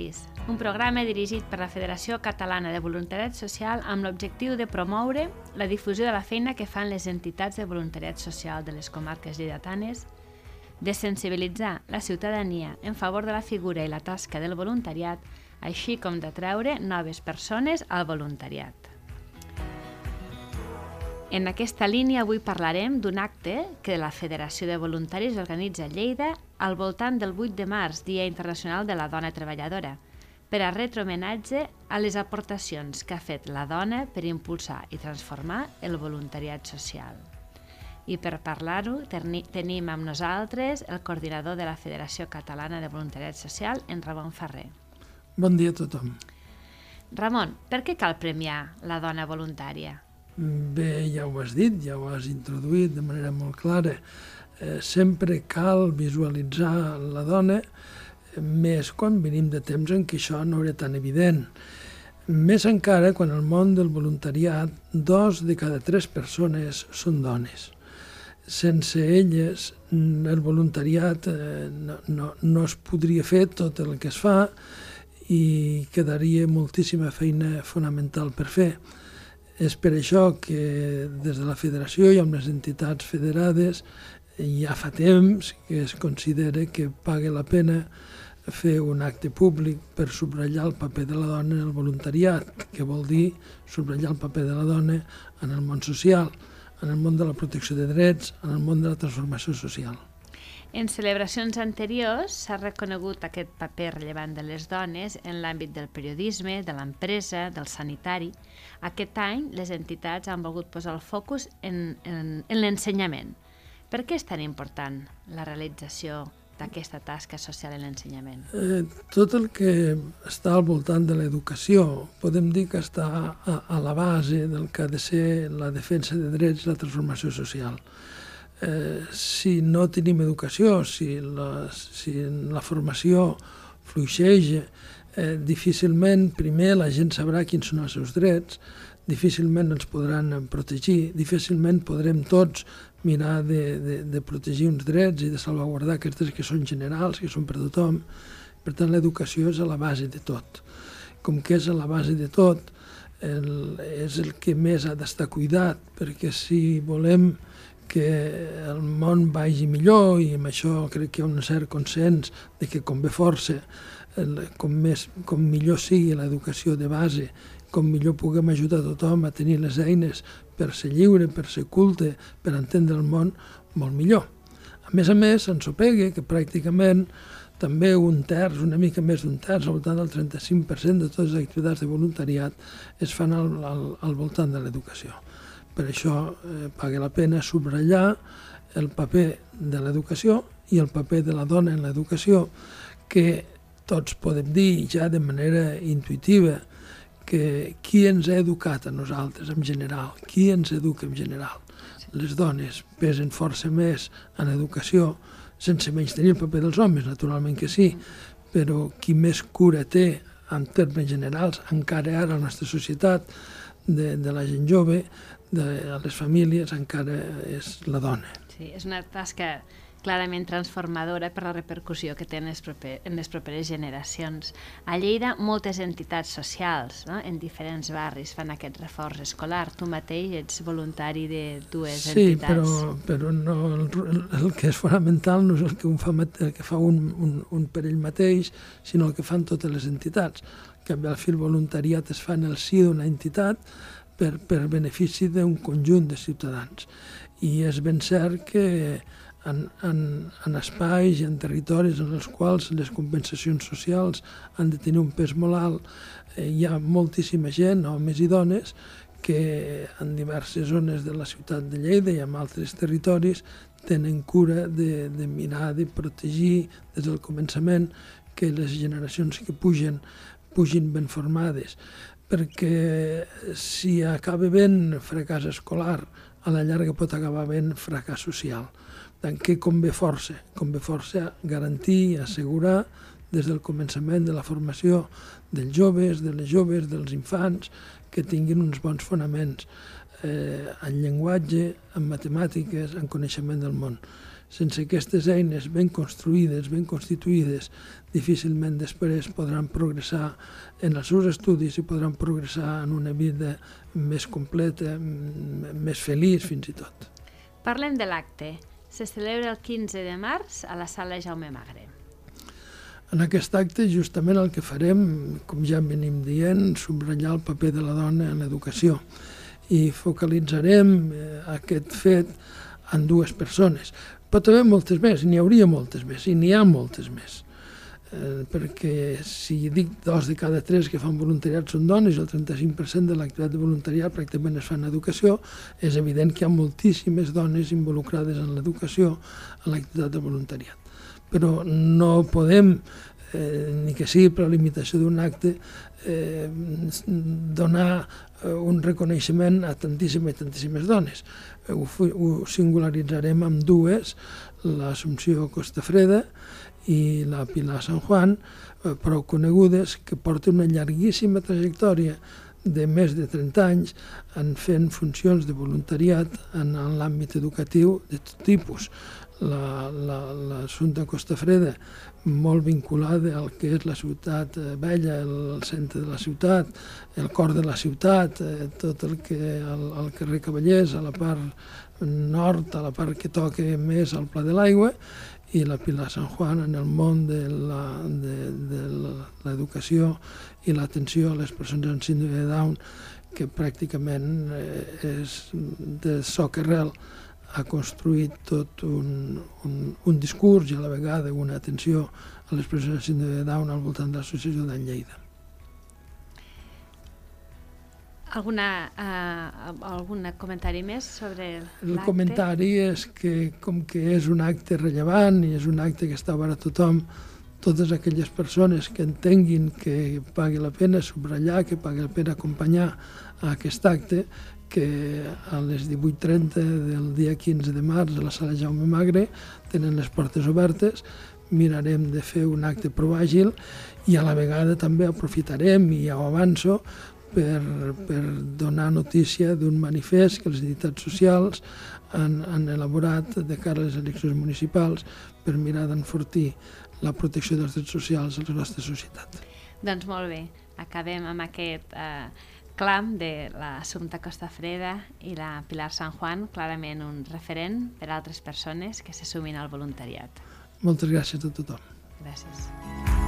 Voluntaris, un programa dirigit per la Federació Catalana de Voluntariat Social amb l'objectiu de promoure la difusió de la feina que fan les entitats de voluntariat social de les comarques lleidatanes, de sensibilitzar la ciutadania en favor de la figura i la tasca del voluntariat, així com d'atraure noves persones al voluntariat. En aquesta línia avui parlarem d'un acte que la Federació de Voluntaris organitza a Lleida al voltant del 8 de març, Dia Internacional de la Dona Treballadora, per a retre homenatge a les aportacions que ha fet la dona per impulsar i transformar el voluntariat social. I per parlar-ho tenim amb nosaltres el coordinador de la Federació Catalana de Voluntariat Social, en Ramon Ferrer. Bon dia a tothom. Ramon, per què cal premiar la dona voluntària? Bé, ja ho has dit, ja ho has introduït de manera molt clara. Eh, sempre cal visualitzar la dona, més quan venim de temps en què això no era tan evident. Més encara quan el món del voluntariat, dos de cada tres persones són dones. Sense elles, el voluntariat eh, no, no, no es podria fer tot el que es fa i quedaria moltíssima feina fonamental per fer. És per això que des de la federació i amb les entitats federades ja fa temps que es considera que paga la pena fer un acte públic per subratllar el paper de la dona en el voluntariat, que vol dir subratllar el paper de la dona en el món social, en el món de la protecció de drets, en el món de la transformació social. En celebracions anteriors s'ha reconegut aquest paper rellevant de les dones en l'àmbit del periodisme, de l'empresa, del sanitari. Aquest any les entitats han volgut posar el focus en, en, en l'ensenyament. Per què és tan important la realització d'aquesta tasca social en l'ensenyament? Eh, tot el que està al voltant de l'educació podem dir que està a, a la base del que ha de ser la defensa de drets i la transformació social eh, si no tenim educació, si la, si la formació fluixeja, eh, difícilment primer la gent sabrà quins són els seus drets, difícilment els podran protegir, difícilment podrem tots mirar de, de, de protegir uns drets i de salvaguardar aquests drets que són generals, que són per tothom. Per tant, l'educació és a la base de tot. Com que és a la base de tot, el, és el que més ha d'estar cuidat, perquè si volem que el món vagi millor i amb això crec que hi ha un cert consens de que convé força, el, com, més, com millor sigui l'educació de base, com millor puguem ajudar tothom a tenir les eines per ser lliure, per ser culte, per entendre el món, molt millor. A més a més, ens sopega que pràcticament també un terç, una mica més d'un terç, al voltant del 35% de totes les activitats de voluntariat es fan al, al, al voltant de l'educació. Per això eh, paga la pena subratllar el paper de l'educació i el paper de la dona en l'educació, que tots podem dir ja de manera intuïtiva que qui ens ha educat a nosaltres en general, qui ens educa en general. Les dones pesen força més en educació, sense menys tenir el paper dels homes, naturalment que sí, però qui més cura té en termes generals, encara ara a la nostra societat, de, de la gent jove, de les famílies, encara és la dona. Sí, és una tasca clarament transformadora per la repercussió que té en les, proper, en les properes generacions. A Lleida, moltes entitats socials no? en diferents barris fan aquest reforç escolar. Tu mateix ets voluntari de dues sí, entitats. Sí, però, però no, el, el que és fonamental no és el que, un fa, el que fa un, un, un per ell mateix, sinó el que fan totes les entitats. Al fi el voluntariat es fa en el si d'una entitat per, per benefici d'un conjunt de ciutadans. I és ben cert que en, en, en espais i en territoris en els quals les compensacions socials han de tenir un pes molt alt, eh, hi ha moltíssima gent, homes i dones, que en diverses zones de la ciutat de Lleida i en altres territoris tenen cura de, de mirar, de protegir des del començament que les generacions que pugen pugin ben formades, perquè si acaba ben fracàs escolar, a la llarga pot acabar ben fracàs social. Tant que convé força, convé força garantir i assegurar des del començament de la formació dels joves, de les joves, dels infants, que tinguin uns bons fonaments eh, en llenguatge, en matemàtiques, en coneixement del món. Sense aquestes eines ben construïdes, ben constituïdes, difícilment després podran progressar en els seus estudis i podran progressar en una vida més completa, més feliç fins i tot. Parlem de l'acte. Se celebra el 15 de març a la sala Jaume Magre. En aquest acte justament el que farem, com ja venim dient, subratllar el paper de la dona en l'educació i focalitzarem eh, aquest fet en dues persones. Però també moltes més, n'hi hauria moltes més, i n'hi ha moltes més. Eh, perquè si dic dos de cada tres que fan voluntariat són dones el 35% de l'activitat de voluntariat pràcticament es fa en educació, és evident que hi ha moltíssimes dones involucrades en l'educació, en l'activitat de voluntariat. Però no podem eh, ni que sigui per la limitació d'un acte, eh, donar eh, un reconeixement a tantíssimes i tantíssimes dones. Eh, ho, ho singularitzarem amb dues, l'Assumpció Costafreda i la Pilar San Juan, eh, prou conegudes, que porten una llarguíssima trajectòria de més de 30 anys en fent funcions de voluntariat en, en l'àmbit educatiu de tot tipus. L'Assumpta la, la, Costa Freda molt vinculada al que és la ciutat eh, vella, el centre de la ciutat, el cor de la ciutat, eh, tot el que el, el carrer Cavallers, a la part nord, a la part que toca més al Pla de l'Aigua, i la Pilar San Juan en el món de l'educació i l'atenció a les persones amb síndrome de Down, que pràcticament eh, és de soc arrel ha construït tot un, un, un discurs i a la vegada una atenció a les persones amb síndrome de Down al voltant de l'associació d'en Lleida. Alguna, uh, algun comentari més sobre l'acte? El comentari és que, com que és un acte rellevant i és un acte que està obert a tothom, totes aquelles persones que entenguin que pagui la pena subratllar, que pagui la pena acompanyar a aquest acte, que a les 18.30 del dia 15 de març a la sala Jaume Magre tenen les portes obertes, mirarem de fer un acte prou àgil i a la vegada també aprofitarem, i ja ho avanço, per, per donar notícia d'un manifest que les entitats socials han, han elaborat de cara a les eleccions municipals per mirar d'enfortir la protecció dels drets socials a la nostra societat. Doncs molt bé, acabem amb aquest eh, clam de l'Assumpta Costa Freda i la Pilar San Juan, clarament un referent per a altres persones que se sumin al voluntariat. Moltes gràcies a tothom. Gràcies.